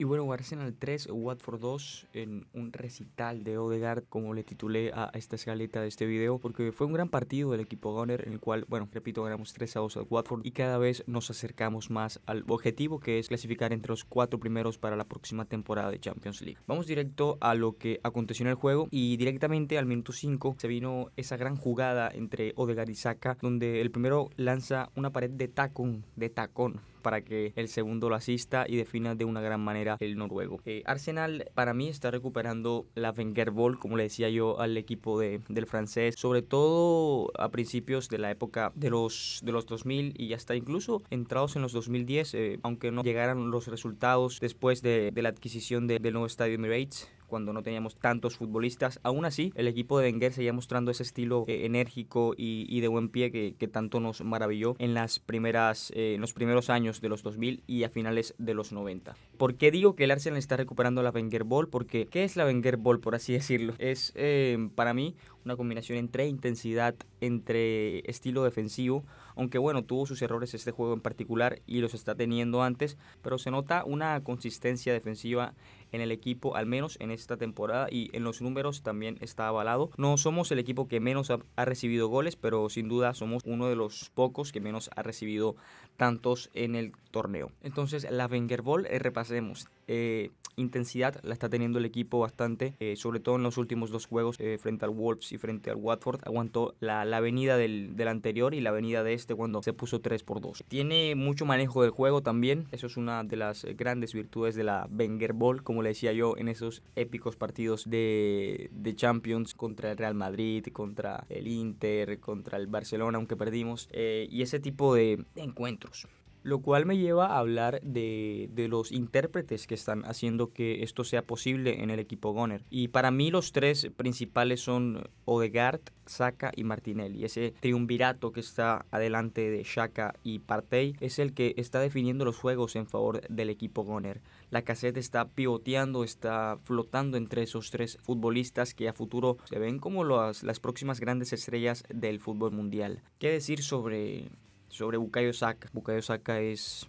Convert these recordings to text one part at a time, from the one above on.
Y bueno, Arsenal 3, Watford 2 en un recital de Odegaard, como le titulé a esta escaleta de este video, porque fue un gran partido del equipo Gunner, en el cual, bueno, repito, ganamos 3 a 2 al Watford y cada vez nos acercamos más al objetivo que es clasificar entre los cuatro primeros para la próxima temporada de Champions League. Vamos directo a lo que aconteció en el juego y directamente al minuto 5 se vino esa gran jugada entre Odegaard y Saka, donde el primero lanza una pared de tacón, de tacón para que el segundo lo asista y defina de una gran manera el noruego. Eh, Arsenal para mí está recuperando la Wenger Ball, como le decía yo al equipo de, del francés, sobre todo a principios de la época de los, de los 2000 y hasta incluso entrados en los 2010, eh, aunque no llegaran los resultados después de, de la adquisición de, del nuevo estadio Emirates cuando no teníamos tantos futbolistas. Aún así, el equipo de Wenger seguía mostrando ese estilo eh, enérgico y, de buen pie que, tanto nos maravilló en, las primeras, eh, en los primeros años de los 2000 y a finales de los 90. ¿Por qué digo que el Arsenal está recuperando la Wenger Ball? Porque, ¿qué es la Wenger Ball, por así decirlo? Es eh, para mí una combinación entre intensidad, entre estilo defensivo, aunque bueno, tuvo sus errores este juego en particular y los está teniendo antes, pero se nota una consistencia defensiva en el equipo, al menos en esta temporada y en los números también está avalado. No somos el equipo que menos ha, recibido goles, pero sin duda somos uno de los pocos que menos ha recibido tantos en el torneo. Entonces, la Wenger Ball, eh, repasemos. Eh, intensidad la está teniendo el equipo bastante, eh, sobre todo en los últimos dos juegos frente al Wolves y frente al Watford. Aguantó la, la venida del, del, anterior y la venida de este cuando se puso 3 por 2. Tiene mucho manejo del juego también, eso es una de las grandes virtudes de la Wenger Ball, como le decía yo, en esos épicos partidos de, de Champions contra el Real Madrid, contra el Inter, contra el Barcelona, aunque perdimos, y ese tipo de encuentros. Lo cual me lleva a hablar de, de, los intérpretes que están haciendo que esto sea posible en el equipo Goner. Y para mí los tres principales son Odegaard, Saka y Martinelli. Ese triunvirato que está adelante de Shaka y Partey es el que está definiendo los juegos en favor del equipo Goner. La cassette está pivoteando, está flotando entre esos tres futbolistas que a futuro se ven como las, las próximas grandes estrellas del fútbol mundial. ¿Qué decir sobre sobre Bukayo Saka. Bukayo Saka es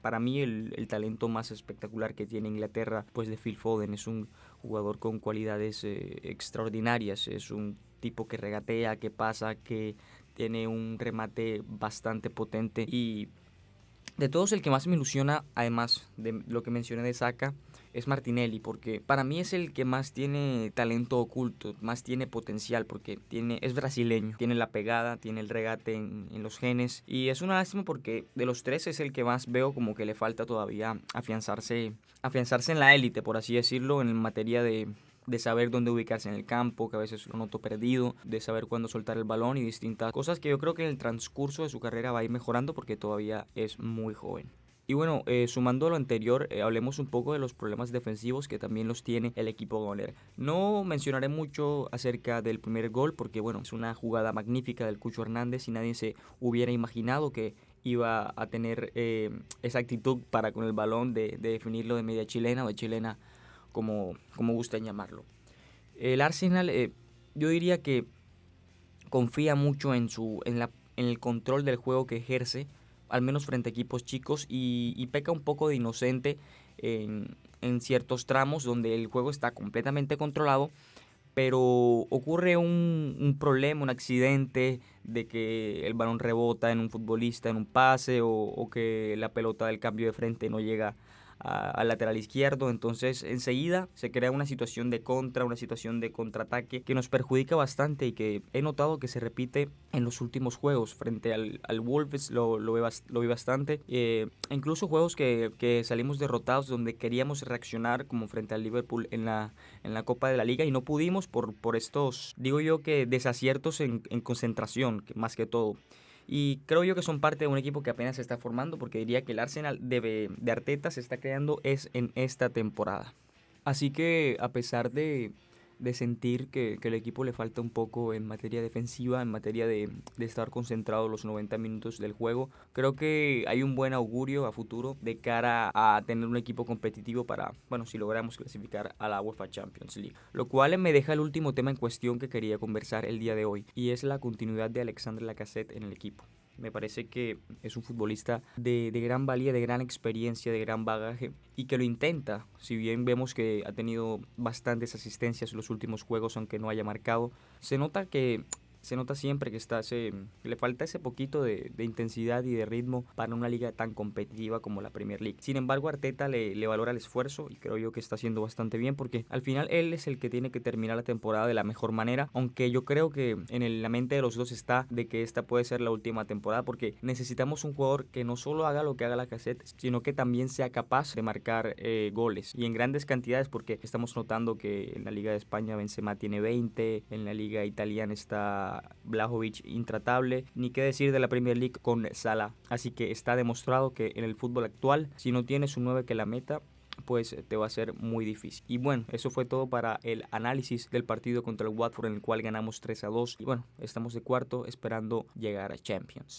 para mí el, talento más espectacular que tiene Inglaterra, pues de Phil Foden. Es un jugador con cualidades eh, extraordinarias. Es un tipo que regatea, que pasa, que tiene un remate bastante potente. Y de todos el que más me ilusiona, además de lo que mencioné de Saka, es Martinelli, porque para mí es el que más tiene talento oculto, más tiene potencial, porque tiene, es brasileño, tiene la pegada, tiene el regate en, en los genes, y es una lástima porque de los tres es el que más veo como que le falta todavía afianzarse, afianzarse en la élite, por así decirlo, en materia de, de saber dónde ubicarse en el campo, que a veces lo noto perdido, de saber cuándo soltar el balón y distintas cosas que yo creo que en el transcurso de su carrera va a ir mejorando porque todavía es muy joven. Y bueno, eh, sumando a lo anterior, eh, hablemos un poco de los problemas defensivos que también los tiene el equipo goler. No mencionaré mucho acerca del primer gol porque bueno, es una jugada magnífica del Cucho Hernández y nadie se hubiera imaginado que iba a tener eh, esa actitud para con el balón de, definirlo de media chilena o de chilena como, como gusten llamarlo. El Arsenal, yo diría que confía mucho en, su, en, la, en el control del juego que ejerce al menos frente a equipos chicos, y, peca un poco de inocente en, ciertos tramos donde el juego está completamente controlado, pero ocurre un, problema, un accidente de que el balón rebota en un futbolista en un pase o, o que la pelota del cambio de frente no llega al lateral izquierdo. Entonces enseguida se crea una situación de contra, una situación de contraataque que nos perjudica bastante y que he notado que se repite en los últimos juegos. Frente al, Wolves lo, lo, vi, bastante. Eh, incluso juegos que, que, salimos derrotados donde queríamos reaccionar como frente al Liverpool en la, en la Copa de la Liga y no pudimos por, por estos, digo yo que desaciertos en concentración más que todo. Y creo yo que son parte de un equipo que apenas se está formando, porque diría que el Arsenal de, de Arteta se está creando es en esta temporada. Así que a pesar de, de sentir que, que, el equipo le falta un poco en materia defensiva, en materia de, de, estar concentrado los 90 minutos del juego. Creo que hay un buen augurio a futuro de cara a tener un equipo competitivo para, bueno, si logramos clasificar a la UEFA Champions League. Lo cual me deja el último tema en cuestión que quería conversar el día de hoy, y es la continuidad de Alexandre Lacazette en el equipo. Me parece que es un futbolista de, de gran valía, de gran experiencia, de gran bagaje y que lo intenta. Si bien vemos que ha tenido bastantes asistencias en los últimos juegos, aunque no haya marcado, se nota que se nota siempre que está ese, le falta ese poquito de, intensidad y de ritmo para una liga tan competitiva como la Premier League. Sin embargo, Arteta le, le, valora el esfuerzo y creo yo que está haciendo bastante bien porque al final él es el que tiene que terminar la temporada de la mejor manera, aunque yo creo que en la mente de los dos está de que esta puede ser la última temporada porque necesitamos un jugador que no solo haga lo que haga la cassette, sino que también sea capaz de marcar eh, goles y en grandes cantidades porque estamos notando que en la Liga de España Benzema tiene 20, en la Liga italiana está Blajovic intratable, ni qué decir de la Premier League con Salah. Así que está demostrado que en el fútbol actual, si no tienes un 9 que la meta, pues te va a ser muy difícil. Y bueno, eso fue todo para el análisis del partido contra el Watford en el cual ganamos 3 a 2. Y bueno, estamos de cuarto esperando llegar a Champions.